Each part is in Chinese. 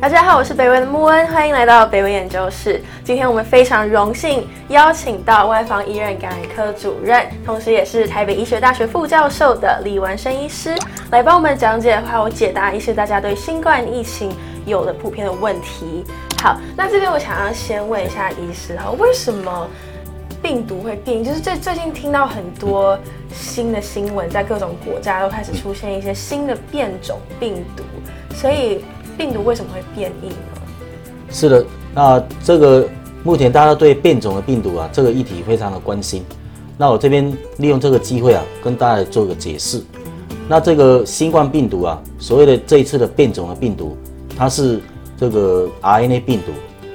大家好，我是北文的穆恩，欢迎来到北文研究室。今天我们非常荣幸邀请到外防医院感染科主任，同时也是台北医学大学副教授的李文生医师，来帮我们讲解还有解答一些大家对新冠疫情有的普遍的问题。好，那这边我想要先问一下医师哈，为什么病毒会变？就是最最近听到很多新的新闻，在各种国家都开始出现一些新的变种病毒，所以病毒为什么会变异呢？是的，那这个目前大家对变种的病毒啊这个议题非常的关心。那我这边利用这个机会啊，跟大家做个解释。那这个新冠病毒啊，所谓的这一次的变种的病毒，它是这个 RNA 病毒。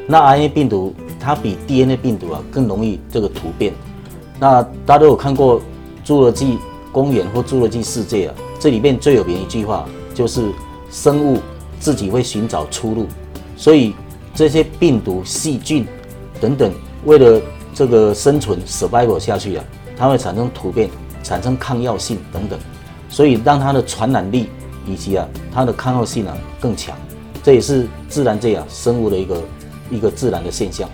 那 RNA 病毒它比 DNA 病毒啊更容易这个突变。那大家都有看过《侏罗纪公园》或《侏罗纪世界》啊，这里面最有名一句话就是生物自己会寻找出路。所以这些病毒、细菌等等，为了这个生存 survival 下去啊，它会产生突变，产生抗药性等等，所以让它的传染力以及啊它的抗药性啊更强。这也是自然界啊生物的一个一个自然的现象。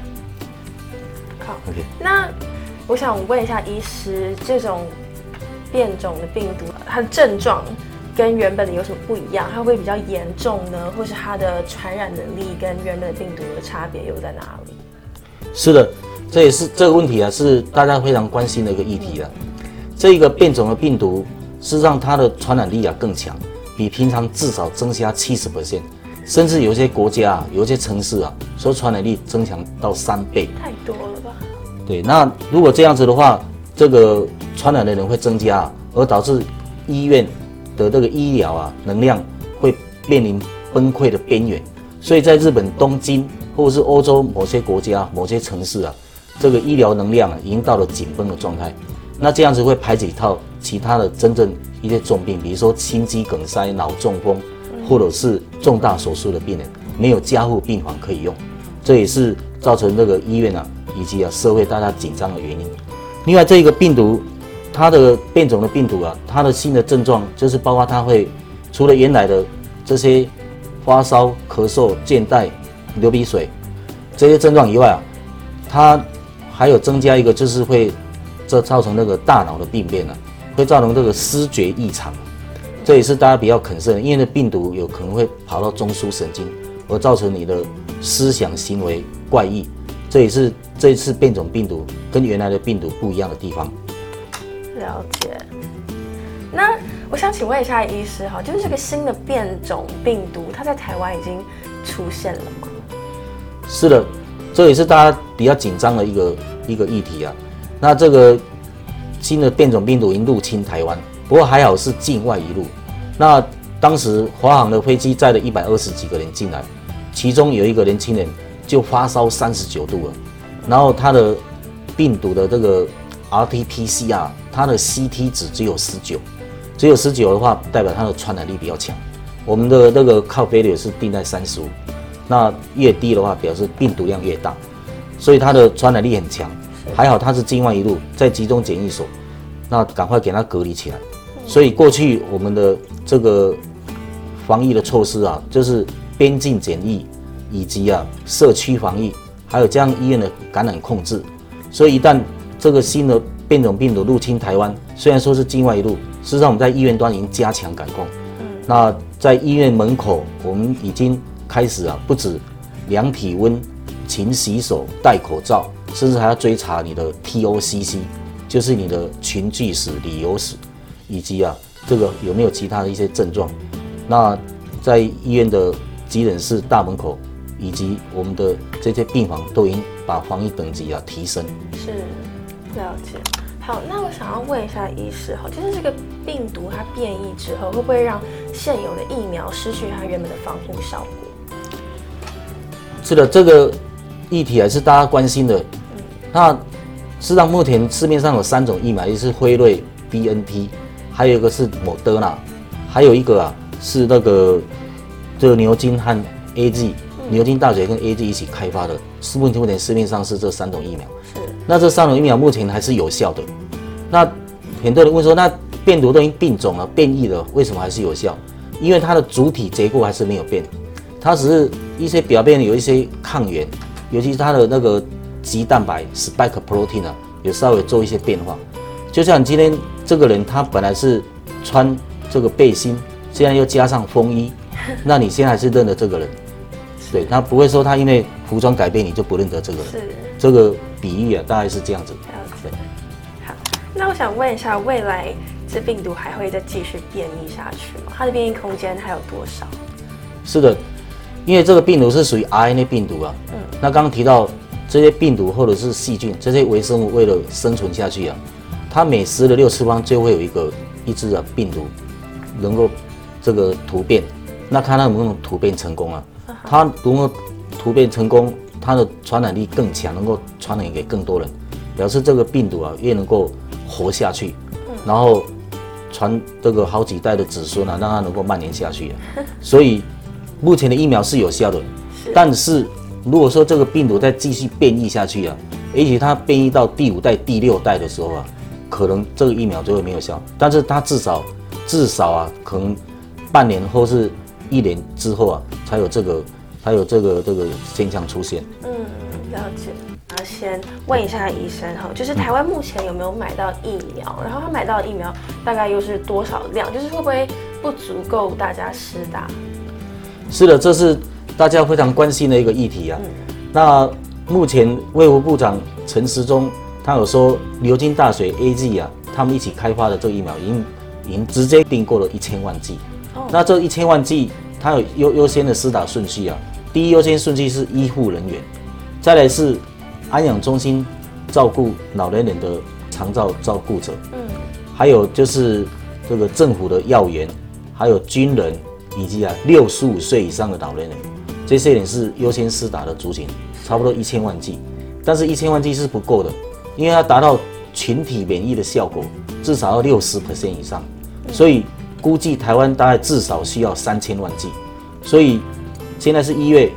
好 OK，那我想问一下医师，这种变种的病毒，它的症状跟原本的有什么不一样？它会比较严重呢？或是它的传染能力跟原本的病毒的差别又在哪里？是的，这也是这个问题啊，是大家非常关心的一个议题啊。这个变种的病毒，是让它的传染力啊更强，比平常至少增加七十 percent，甚至有些国家啊，有些城市啊，说传染力增强到三倍。太多了吧？对，那如果这样子的话，这个传染的人会增加啊，而导致医院的这个医疗啊能量会面临崩溃的边缘。所以在日本东京或者是欧洲某些国家、某些城市啊，这个医疗能量啊已经到了紧绷的状态。那这样子会排挤到其他的真正一些重病，比如说心肌梗塞、脑中风，或者是重大手术的病人，没有加护病房可以用，这也是造成这个医院啊以及啊社会大家紧张的原因。另外，这个病毒它的变种的病毒啊，它的新的症状就是包括它会除了原来的这些发烧、咳嗽、倦怠、流鼻水这些症状以外啊，它还有增加一个就是会这造成那个大脑的病变啊，会造成这个视觉异常，这也是大家比较肯慎的，因为那病毒有可能会跑到中枢神经，而造成你的思想行为怪异，这也是这一次变种病毒跟原来的病毒不一样的地方。了解。那我想请问一下医师哈，就是这个新的变种病毒，它在台湾已经出现了吗？是的，这也是大家比较紧张的一个一个议题啊。那这个新的变种病毒已经入侵台湾，不过还好是境外一路。那当时华航的飞机载了一百二十几个人进来，其中有一个年轻人就发烧三十九度了，然后他的病毒的这个 RT-PCR，它的 CT 值只有十九，只有十九的话，代表它的传染力比较强。我们的那个靠飞率是定在三十五，那越低的话，表示病毒量越大，所以它的传染力很强。还好它是境外一路，在集中检疫所，那赶快给它隔离起来。所以过去我们的这个防疫的措施啊，就是边境检疫以及啊社区防疫，还有加上医院的感染控制。所以一旦这个新的变种病毒入侵台湾，虽然说是境外一路，事实上我们在医院端已经加强感控。那在医院门口，我们已经开始啊，不止量体温、勤洗手、戴口罩，甚至还要追查你的 TOCC，就是你的群聚史、旅游史，以及啊这个有没有其他的一些症状。那在医院的急诊室大门口，以及我们的这些病房，都已经把防疫等级啊提升。是，了解。好，那我想要问一下医师哈，就是这个病毒它变异之后，会不会让现有的疫苗失去它原本的防护效果？是的，这个议题还是大家关心的。那事实上，目前市面上有三种疫苗，一个是辉瑞 BNT，还有一个是莫德纳，还有一个啊是那个这个牛津和 A G 牛津大学跟 A G 一起开发的。是目前市面上是这三种疫苗。是，那这三种疫苗目前还是有效的。那很多人问说，那变毒都已经病种了、变异了，为什么还是有效？因为它的主体结构还是没有变，它只是一些表面有一些抗原，尤其是它的那个肌蛋白 spike protein 啊，有稍微做一些变化。就像今天这个人，他本来是穿这个背心，现在又加上风衣，那你现在还是认得这个人，对他不会说他因为服装改变你就不认得这个人。是这个比喻啊，大概是这样子。了解。好，那我想问一下，未来这病毒还会再继续变异下去吗？它的变异空间还有多少？是的，因为这个病毒是属于 RNA 病毒啊。嗯。那刚刚提到这些病毒或者是细菌，这些微生物为了生存下去啊，它每十的六次方就会有一个一只的病毒能够这个突变。那看它能不能突变成功啊？它如果突变成功，它的传染力更强，能够传染给更多人，表示这个病毒啊越能够活下去，然后传这个好几代的子孙啊，让它能够蔓延下去啊。所以目前的疫苗是有效的，但是如果说这个病毒再继续变异下去啊，也许它变异到第五代、第六代的时候啊，可能这个疫苗就会没有效。但是它至少至少啊，可能半年或是一年之后啊，才有这个才有这个这个现象出现。嗯，了解。那先问一下医生哈，就是台湾目前有没有买到疫苗？然后他买到的疫苗大概又是多少量？就是会不会不足够大家施打？是的，这是大家非常关心的一个议题啊。那目前卫福部长陈时中他有说，牛津大学 A G 啊，他们一起开发的这个疫苗已经已经直接订购了一千万剂。那这一千万剂，它有优优先的施打顺序啊。第一优先顺序是医护人员，再来是安养中心照顾老年人的长照照顾者，嗯，还有就是这个政府的要员，还有军人。以及啊，六十五岁以上的老年人，这些人是优先施打的族群，差不多一千万剂。但是，一千万剂是不够的，因为要达到群体免疫的效果，至少要六十 percent 以上。所以，估计台湾大概至少需要三千万剂。所以，现在是一月，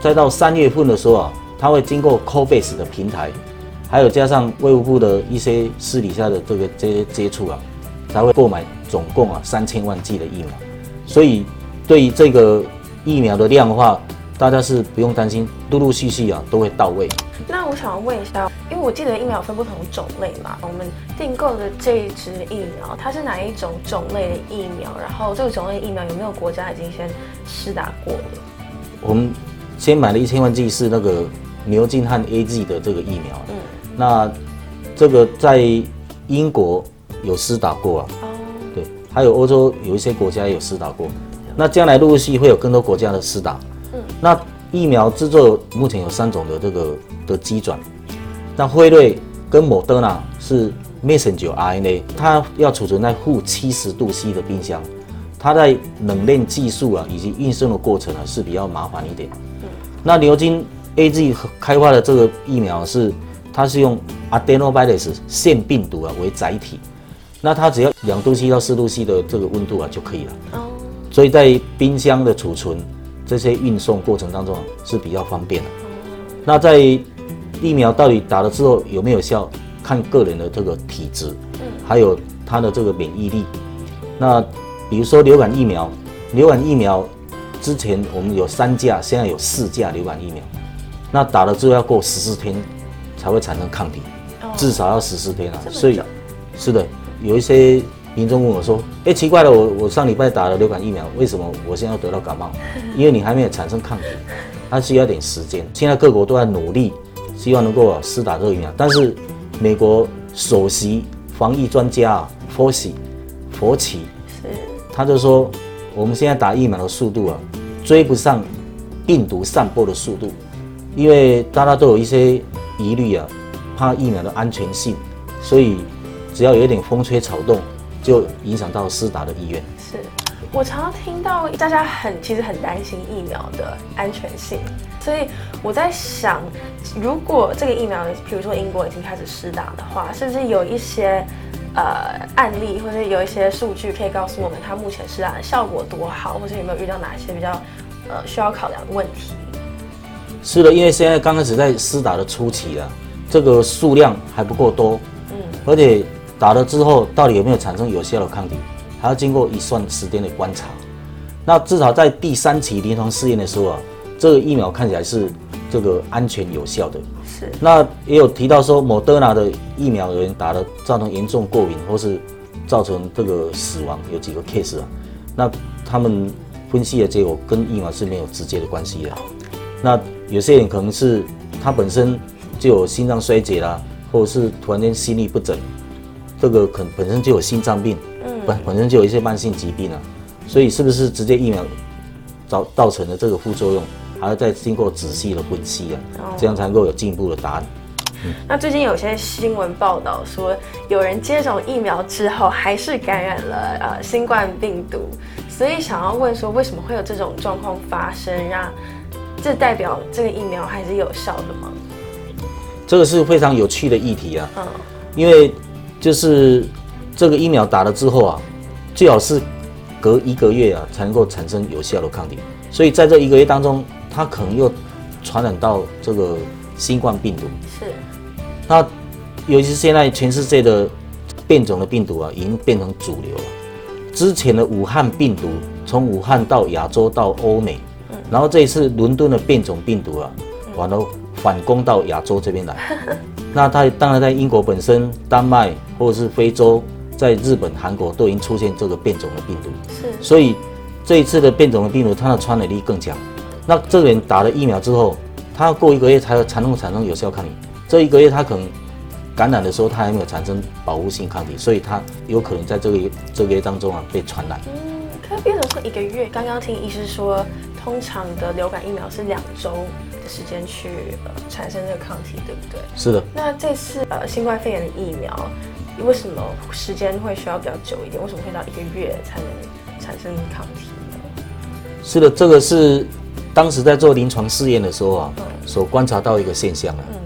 再到三月份的时候啊，它会经过 Cobase 的平台，还有加上卫务部的一些私底下的这个接接触啊，才会购买总共啊三千万剂的疫苗。所以。对于这个疫苗的量的话，大家是不用担心，陆陆续续啊都会到位。那我想问一下，因为我记得疫苗分不同种类嘛，我们订购的这一支疫苗，它是哪一种种类的疫苗？然后这个种类疫苗有没有国家已经先试打过了？我们先买了一千万剂是那个牛津和 A G 的这个疫苗，嗯，那这个在英国有施打过啊，哦，对，还有欧洲有一些国家有施打过。那将来陆陆续续会有更多国家的施打。嗯，那疫苗制作目前有三种的这个的基转。那辉瑞跟莫德纳是 messenger RNA，它要储存在负七十度 C 的冰箱，它在冷链技术啊以及运送的过程啊是比较麻烦一点。嗯，那牛津 A G 开发的这个疫苗是，它是用 adenovirus 腺病毒啊为载体，那它只要两度 C 到四度 C 的这个温度啊就可以了。哦。所以在冰箱的储存这些运送过程当中啊是比较方便的。那在疫苗到底打了之后有没有效，看个人的这个体质，还有它的这个免疫力。那比如说流感疫苗，流感疫苗之前我们有三价，现在有四价流感疫苗。那打了之后要过十四天才会产生抗体，至少要十四天啊。所以是的，有一些。民众问我说：“哎，奇怪了，我我上礼拜打了流感疫苗，为什么我现在要得到感冒？因为你还没有产生抗体，它需要点时间。现在各国都在努力，希望能够施打这个疫苗。但是美国首席防疫专家啊，佛喜佛奇，是，他就说我们现在打疫苗的速度啊，追不上病毒散播的速度，因为大家都有一些疑虑啊，怕疫苗的安全性，所以只要有一点风吹草动。”就影响到施打的意愿。是我常常听到大家很其实很担心疫苗的安全性，所以我在想，如果这个疫苗，比如说英国已经开始施打的话，是不是有一些呃案例或者有一些数据可以告诉我们，它目前施打的效果多好，或者有没有遇到哪些比较呃需要考量的问题？是的，因为现在刚开始在施打的初期啊，这个数量还不够多，嗯，而且。打了之后，到底有没有产生有效的抗体，还要经过一段时间的观察。那至少在第三期临床试验的时候啊，这个疫苗看起来是这个安全有效的。是。那也有提到说，莫德纳的疫苗有人打了造成严重过敏或是造成这个死亡，有几个 case 啊。那他们分析的结果跟疫苗是没有直接的关系的。那有些人可能是他本身就有心脏衰竭啦，或者是突然间心律不整，这个可本身就有心脏病，嗯，本本身就有一些慢性疾病啊。所以是不是直接疫苗造造成的这个副作用，还要再经过仔细的分析啊，这样才能够有进一步的答案。那最近有些新闻报道说，有人接种疫苗之后还是感染了呃新冠病毒，所以想要问说，为什么会有这种状况发生？让这代表这个疫苗还是有效的吗？这个是非常有趣的议题啊，嗯，因为就是这个疫苗打了之后啊，最好是。隔一个月啊，才能够产生有效的抗体，所以在这一个月当中，它可能又传染到这个新冠病毒。是。那尤其是现在全世界的变种的病毒啊，已经变成主流了。之前的武汉病毒从武汉到亚洲到欧美，然后这一次伦敦的变种病毒啊，完了反攻到亚洲这边来。那它当然在英国本身、丹麦或者是非洲。在日本、韩国都已经出现这个变种的病毒，是，所以这一次的变种的病毒，它的传染力更强。那这个人打了疫苗之后，他要过一个月才才能产生有效抗体。这一个月他可能感染的时候，他还没有产生保护性抗体，所以他有可能在这个这个月当中啊被传染。嗯，可变成说一个月？刚刚听医师说，通常的流感疫苗是两周的时间去呃产生这个抗体，对不对？是的。那这次呃新冠肺炎的疫苗。为什么时间会需要比较久一点？为什么会到一个月才能产生抗体呢？是的，这个是当时在做临床试验的时候啊，所观察到一个现象啊。嗯。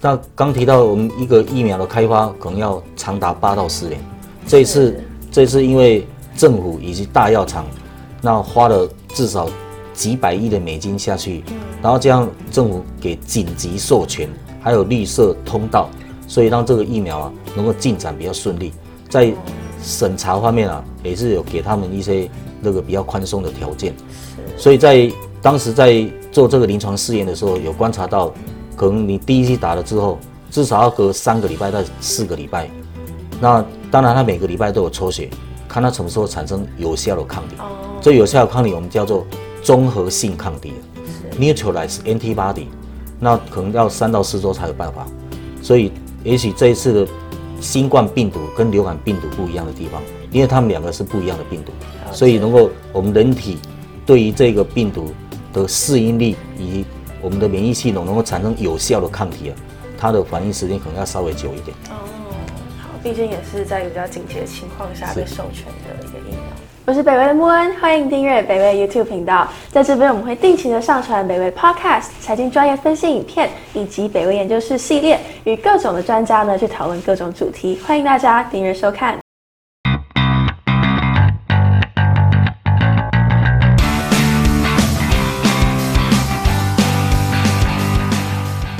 那刚提到我们一个疫苗的开发可能要长达八到十年，这一次这一次因为政府以及大药厂那花了至少几百亿的美金下去，然后这样政府给紧急授权，还有绿色通道。所以让这个疫苗啊能够进展比较顺利，在审查方面啊也是有给他们一些那个比较宽松的条件。所以在当时在做这个临床试验的时候，有观察到，可能你第一剂打了之后，至少要隔三个礼拜到四个礼拜。那当然，他每个礼拜都有抽血，看他什么时候产生有效的抗体。哦。这有效的抗体我们叫做综合性抗体 （neutralized antibody）。那可能要三到四周才有办法。所以。也许这一次的新冠病毒跟流感病毒不一样的地方，因为它们两个是不一样的病毒，所以能够我们人体对于这个病毒的适应力以及我们的免疫系统能够产生有效的抗体啊，它的反应时间可能要稍微久一点。哦，好，毕竟也是在比较紧急的情况下被授权的一个疫苗。我是北威的穆恩，欢迎订阅北威 YouTube 频道。在这边，我们会定期的上传北威 Podcast、财经专业分析影片，以及北威研究室系列，与各种的专家呢去讨论各种主题。欢迎大家订阅收看。